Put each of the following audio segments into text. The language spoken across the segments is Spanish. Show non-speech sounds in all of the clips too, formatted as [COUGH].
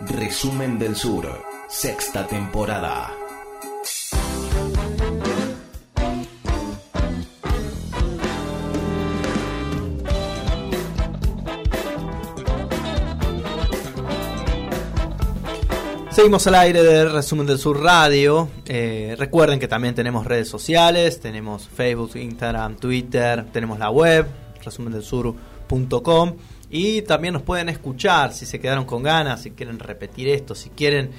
Resumen del Sur, sexta temporada. Seguimos al aire del Resumen del Sur Radio. Eh, recuerden que también tenemos redes sociales, tenemos Facebook, Instagram, Twitter, tenemos la web, resumendelsur.com y también nos pueden escuchar si se quedaron con ganas, si quieren repetir esto, si quieren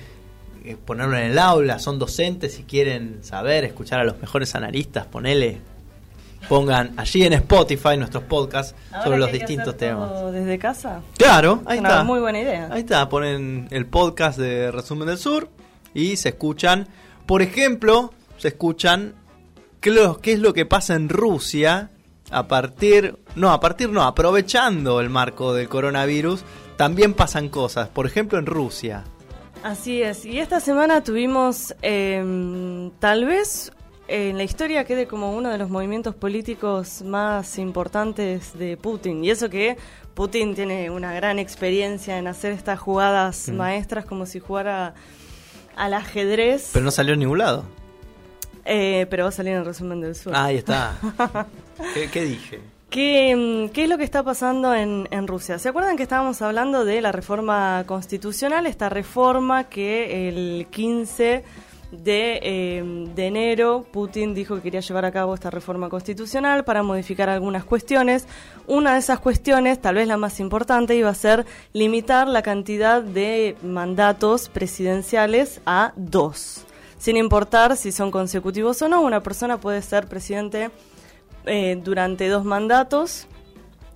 eh, ponerlo en el aula, son docentes, si quieren saber, escuchar a los mejores analistas, ponele pongan allí en Spotify nuestros podcasts sobre los distintos temas. ¿Desde casa? Claro, ahí Una está. muy buena idea. Ahí está, ponen el podcast de Resumen del Sur y se escuchan, por ejemplo, se escuchan qué, es lo que pasa en Rusia a partir, no, a partir no, aprovechando el marco del coronavirus, también pasan cosas, por ejemplo en Rusia. Así es. Y esta semana tuvimos, eh, tal vez en la historia quede como uno de los movimientos políticos más importantes de Putin. Y eso que Putin tiene una gran experiencia en hacer estas jugadas maestras como si jugara al ajedrez. Pero no salió en ningún lado. Eh, pero va a salir en el resumen del sur. Ahí está. [LAUGHS] ¿Qué, qué dije? ¿Qué, mm, qué es lo que está pasando en, Rusia? ¿Se acuerdan que estábamos hablando de la reforma constitucional? Esta reforma que el 15 de, eh, de enero Putin dijo que quería llevar a cabo esta reforma constitucional para modificar algunas cuestiones. Una de esas cuestiones, tal vez la más importante, iba a ser limitar la cantidad de mandatos presidenciales a dos. Sin importar si son consecutivos o no, una persona puede ser presidente eh, durante dos mandatos,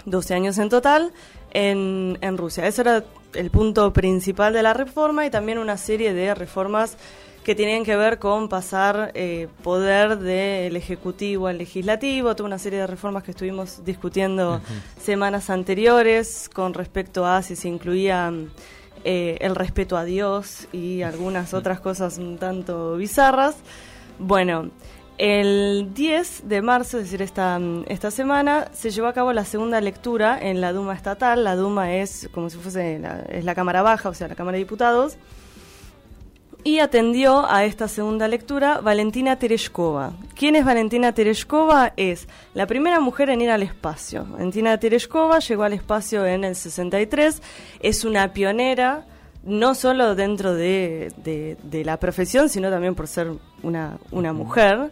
12 años en total, en, en Rusia. Ese era el punto principal de la reforma y también una serie de reformas que tenían que ver con pasar eh, poder del Ejecutivo al Legislativo, toda una serie de reformas que estuvimos discutiendo semanas anteriores con respecto a si se incluía eh, el respeto a Dios y algunas otras cosas un tanto bizarras. Bueno, el 10 de marzo, es decir, esta, esta semana, se llevó a cabo la segunda lectura en la Duma estatal. La Duma es como si fuese la, es la Cámara Baja, o sea, la Cámara de Diputados. Y atendió a esta segunda lectura Valentina Tereshkova. ¿Quién es Valentina Tereshkova? Es la primera mujer en ir al espacio. Valentina Tereshkova llegó al espacio en el 63. Es una pionera, no solo dentro de, de- de la profesión, sino también por ser una, una mujer.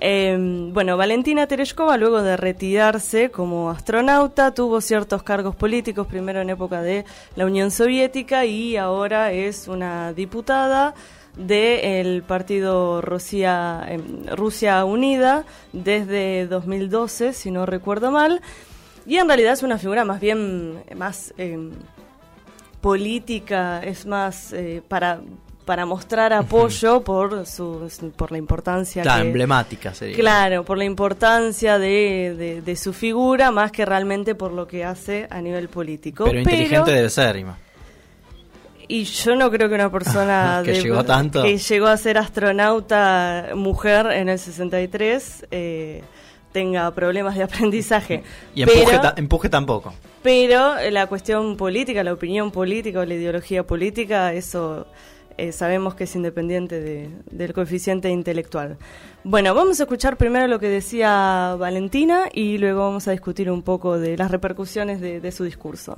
Eh, bueno, Valentina Tereshkova, luego de retirarse como astronauta, tuvo ciertos cargos políticos, primero en época de la Unión Soviética y ahora es una diputada del partido Rusia, eh, Rusia Unida desde 2012, si no recuerdo mal. Y en realidad es una figura más bien más eh, política, es más eh, para para mostrar apoyo por su por la importancia Claro, que- emblemática sería. Claro, por la importancia de, de- de su figura, más que realmente por lo que hace a nivel político. Pero inteligente debe ser, Ima. Y yo no creo que una persona [LAUGHS] Que de- llegó tanto. que llegó a ser astronauta mujer en el 63 eh, tenga problemas de aprendizaje. [LAUGHS] Y empuje, pero, ta empuje tampoco. Pero eh, la cuestión política, la opinión política o la ideología política, eso... Eh, sabemos que es independiente de, del coeficiente intelectual. Bueno, vamos a escuchar primero lo que decía Valentina y luego vamos a discutir un poco de las repercusiones de, de su discurso.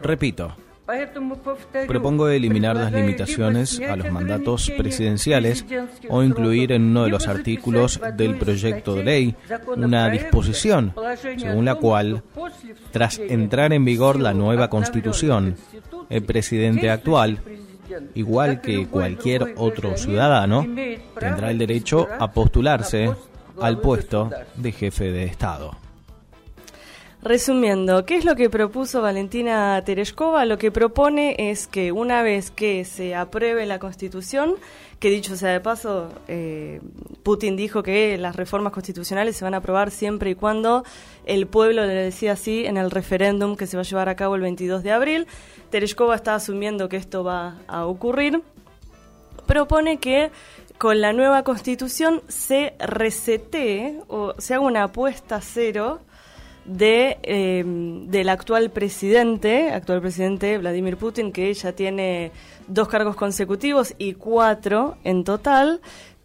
Repito, Propongo eliminar las limitaciones a los mandatos presidenciales o incluir en uno de los artículos del proyecto de ley una disposición según la cual, tras entrar en vigor la nueva constitución, el presidente actual, igual que cualquier otro ciudadano, tendrá el derecho a postularse al puesto de jefe de Estado. Resumiendo, ¿qué es lo que propuso Valentina Tereshkova? Lo que propone es que una vez que se apruebe la Constitución, que dicho sea de paso, eh, Putin dijo que las reformas constitucionales se van a aprobar siempre y cuando el pueblo le decía así en el referéndum que se va a llevar a cabo el 22 de abril. Tereshkova está asumiendo que esto va a ocurrir. Propone que con la nueva constitución se resetee o se haga una apuesta cero de eh, del actual presidente, actual presidente Vladimir Putin, que ya tiene dos cargos consecutivos y cuatro en total,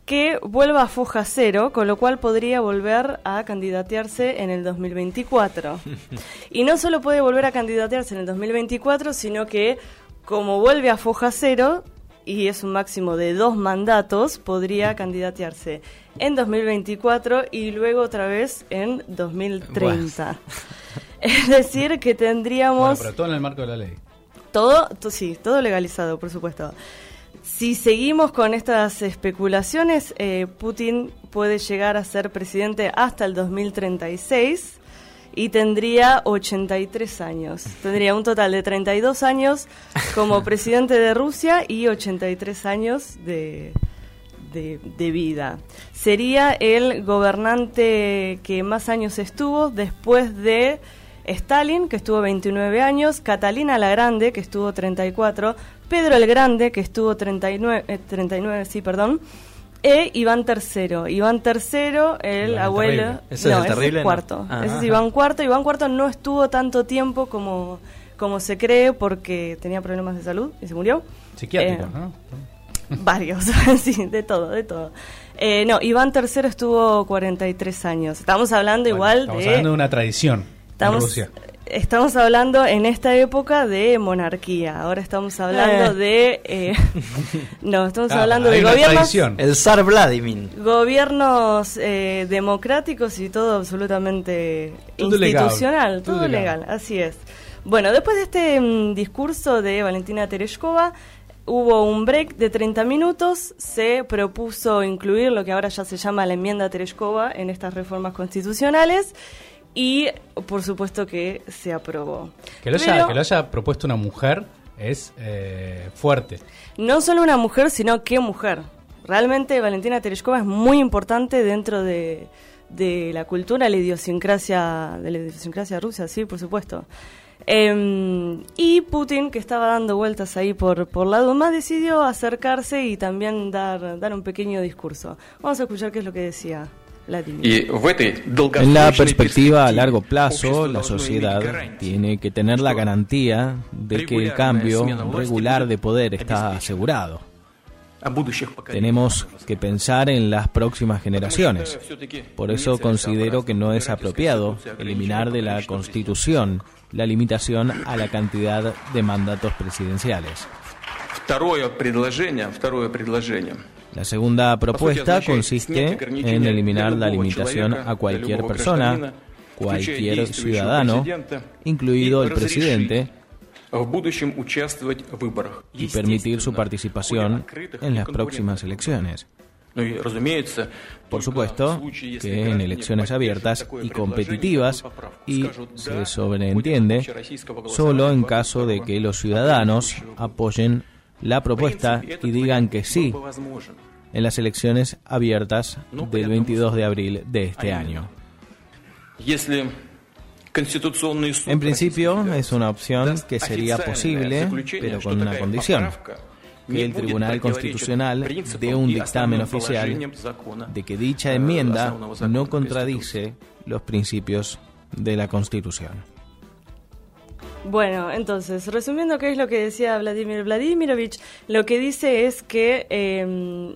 que vuelva a foja cero, con lo cual podría volver a candidatearse en el 2024. [LAUGHS] y no solo puede volver a candidatearse en el 2024, sino que como vuelve a foja cero, y es un máximo de dos mandatos, podría candidatearse en 2024 y luego otra vez en 2030. [LAUGHS] Es decir, que Bueno, tendríamos pero todo en el marco de la ley. todo, to- sí, todo legalizado, por supuesto. Si seguimos con estas especulaciones, eh, Putin puede llegar a ser presidente hasta el 2036 y tendría 83 años. Tendría un total de 32 años como [LAUGHS] presidente de Rusia y 83 años de, de, de vida. Sería el gobernante que más años estuvo después de Stalin, que estuvo 29 años, Catalina la Grande, que estuvo 34, Pedro el Grande, que estuvo 39, eh, 39 sí, perdón, e Iván III. Iván III, el Iván el abuelo... Terrible. ¿Ese es no, el ese terrible, es no? cuarto. Ah. ese es Iván IV. Iván IV no estuvo tanto tiempo como, como se cree porque tenía problemas de salud y se murió. Psiquiátricos, Eh, ¿no? Varios, [LAUGHS] sí, de todo, de todo. Eh, no, Iván III estuvo 43 años. Estamos hablando Bueno, igual Estamos de... hablando de una tradición estamos, en Rusia. Estamos hablando en esta época de monarquía. Ahora estamos hablando Eh. de... eh, [LAUGHS] no, estamos Ah, hablando de gobiernos... tradición. El zar Vladimir. Gobiernos eh, democráticos y todo absolutamente Todo legal, institucional, todo todo, legal. legal. así es. Bueno, después de este mm, discurso de Valentina Tereshkova, hubo un break de 30 minutos, se propuso incluir lo que ahora ya se llama la enmienda Tereshkova en estas reformas constitucionales y por supuesto que se aprobó. Que lo, haya, Pero- que lo haya propuesto una mujer es eh, fuerte. no solo una mujer, sino qué mujer. Realmente Valentina Tereshkova es muy importante dentro de, de la cultura, la idiosincrasia, de la idiosincrasia rusa, sí, por supuesto. Em, y Putin, que estaba dando vueltas ahí por, por la Duma, decidió acercarse y también dar, dar un pequeño discurso. Vamos a escuchar qué es lo que decía en la perspectiva a largo plazo, la sociedad tiene que tener la garantía de que el cambio regular de poder está asegurado. Tenemos que pensar en las próximas generaciones. Por eso considero que no es apropiado eliminar de la Constitución la limitación a la cantidad de mandatos presidenciales. La segunda propuesta consiste en eliminar la limitación a cualquier persona, cualquier ciudadano, incluido el presidente, y permitir su participación en las próximas elecciones. Por supuesto que en elecciones abiertas y competitivas, y se sobreentiende, solo en caso de que los ciudadanos apoyen la propuesta y digan que sí en las elecciones abiertas del 22 de abril de este año. En principio es una opción que sería posible, pero con una condición, que el Tribunal Constitucional dé un dictamen oficial de que dicha enmienda no contradice los principios de la Constitución. Bueno, entonces, resumiendo qué es lo que decía Vladimir Vladimirovich, lo que dice es que eh,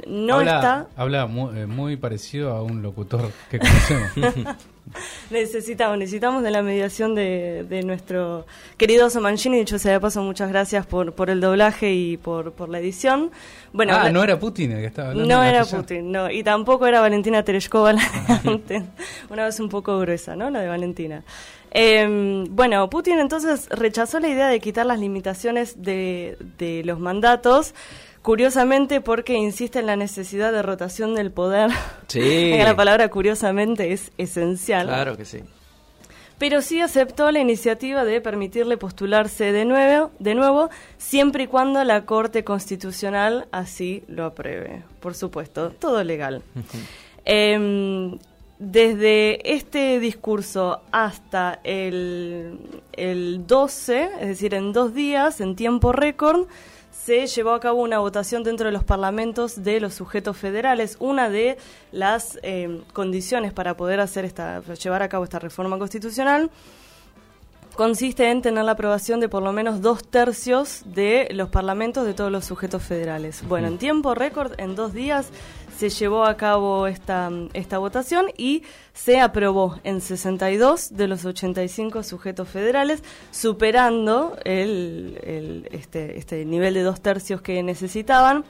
no habla, está... Habla muy, eh, muy parecido a un locutor que conocemos. [LAUGHS] [LAUGHS] Necesitamos, necesitamos de la mediación de, de nuestro querido Oso Mancini. Dicho sea de paso, muchas gracias por, por el doblaje y por, por la edición. Bueno, ah, no era Putin el que estaba hablando. no era. Putin, no. Y tampoco era Valentina Tereshkova la de antes. Una vez un poco gruesa, ¿no? La de Valentina. Eh, bueno, Putin entonces rechazó la idea de quitar las limitaciones de, de los mandatos. Curiosamente, porque insiste en la necesidad de rotación del poder. Sí. [LAUGHS] la palabra curiosamente es esencial Claro que sí. pero sí aceptó la iniciativa de permitirle postularse de nuevo, de nuevo, siempre y cuando la Corte Constitucional así lo apruebe. Por supuesto, todo legal. [LAUGHS] Em, desde este discurso hasta el, el 12, es decir, en dos días, en tiempo récord, se llevó a cabo una votación dentro de los parlamentos de los sujetos federales. Una de las eh, condiciones para poder hacer esta, llevar a cabo esta reforma constitucional consiste en tener la aprobación de por lo menos dos tercios de los parlamentos de todos los sujetos federales. Bueno, en tiempo récord, en dos días, se llevó a cabo esta, esta votación y se aprobó en 62 de los 85 sujetos federales, superando el, el, este, este nivel de dos tercios que necesitaban.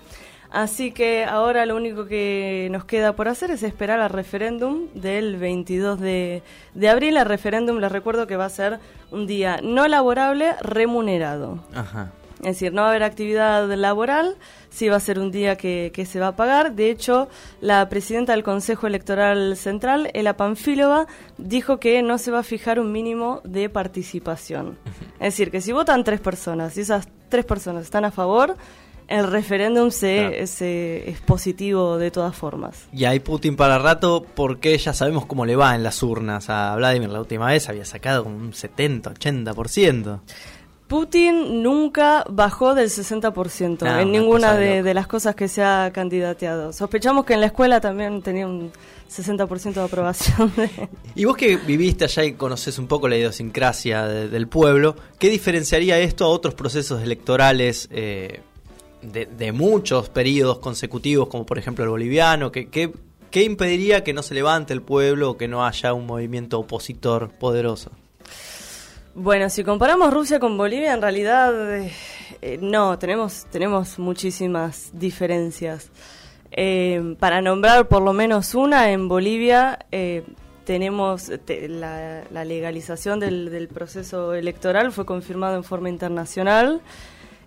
Así que ahora lo único que nos queda por hacer es esperar al referéndum del 22 de, de abril. El referéndum, les recuerdo que va a ser un día no laborable remunerado. Ajá. Es decir, no va a haber actividad laboral, sí va a ser un día que, que, se va a pagar. De hecho, la presidenta del Consejo Electoral Central, Ela Panfilova, dijo que no se va a fijar un mínimo de participación. [LAUGHS] Es decir, que si votan tres personas y esas tres personas están a favor, el referéndum se, claro. se, es positivo de todas formas. Y hay Putin para rato porque ya sabemos cómo le va en las urnas. A Vladimir la última vez había sacado un 70, 80%. Putin nunca bajó del 60% no, en ninguna de, de, las cosas que se ha candidateado. Sospechamos que en la escuela también tenía un 60% de aprobación. De... [LAUGHS] Y vos que viviste allá y conoces un poco la idiosincrasia de, del pueblo, ¿qué diferenciaría esto a otros procesos electorales? Eh, de, de, muchos periodos consecutivos, como por ejemplo el boliviano, que, que, ¿qué impediría que no se levante el pueblo o que no haya un movimiento opositor poderoso? Bueno, si comparamos Rusia con Bolivia, en realidad eh, no, tenemos, tenemos muchísimas diferencias. Eh, para nombrar por lo menos una, en Bolivia eh, tenemos te, la, la, legalización del, del proceso electoral, fue confirmado en forma internacional.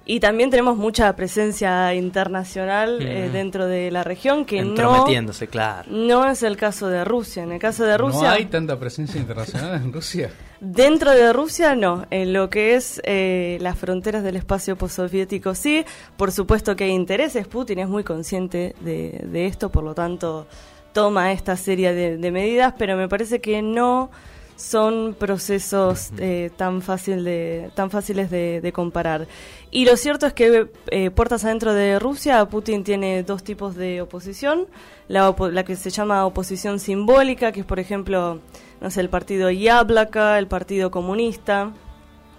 Y también tenemos mucha presencia internacional mm. eh, dentro de la región que no, claro. no es el caso de Rusia. En el caso de Rusia... ¿No hay tanta presencia internacional en Rusia? Dentro de Rusia no, en lo que es eh, las fronteras del espacio postsoviético sí, por supuesto que hay intereses, Putin es muy consciente de, de esto, por lo tanto toma esta serie de, de medidas, pero me parece que no son procesos eh, tan, fácil de, tan fáciles de, de, comparar. Y lo cierto es que eh, puertas adentro de Rusia, Putin tiene dos tipos de oposición. La, la, que se llama oposición simbólica, que es, por ejemplo, no sé, el partido Yablaka, el Partido Comunista,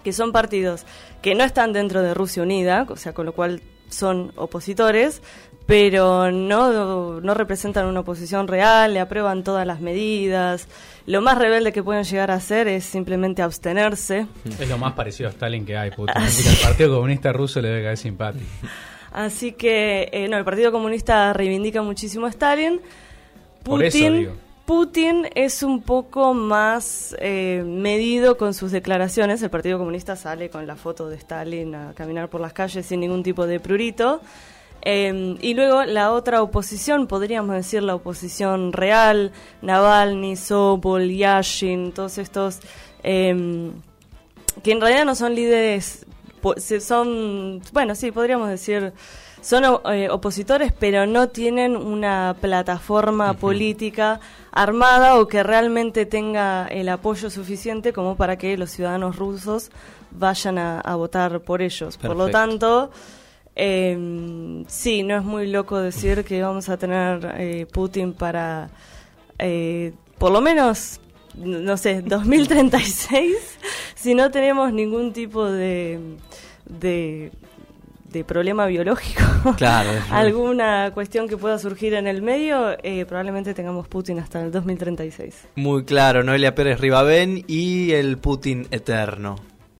que son partidos que no están dentro de Rusia Unida, o sea, con lo cual son opositores, pero no, no representan una oposición real, le aprueban todas las medidas. Lo más rebelde que pueden llegar a hacer es simplemente abstenerse. Es lo más parecido a Stalin que hay, Putin. el [LAUGHS] Partido Comunista Ruso le debe caer simpático. Así que, eh, no, el Partido Comunista reivindica muchísimo a Stalin. Putin, Por eso digo. Putin es un poco más eh, medido con sus declaraciones. El Partido Comunista sale con la foto de Stalin a caminar por las calles sin ningún tipo de prurito. Eh, y luego la otra oposición, podríamos decir la oposición real, Navalny, Sobol, Yashin, todos estos, eh, que en realidad no son líderes, son, bueno, sí, podríamos decir, son eh, opositores, pero no tienen una plataforma uh -huh. política armada o que realmente tenga el apoyo suficiente como para que los ciudadanos rusos vayan a, a votar por ellos. Perfecto. Por lo tanto... Eh, sí, no es muy loco decir que vamos a tener eh, Putin para eh, por lo menos, no sé, [LAUGHS] 2036, si no tenemos ningún tipo de, de, de problema biológico, claro, [LAUGHS] alguna cuestión que pueda surgir en el medio, eh, probablemente tengamos Putin hasta el 2036. Muy claro, Noelia Pérez Ribabén y el Putin eterno.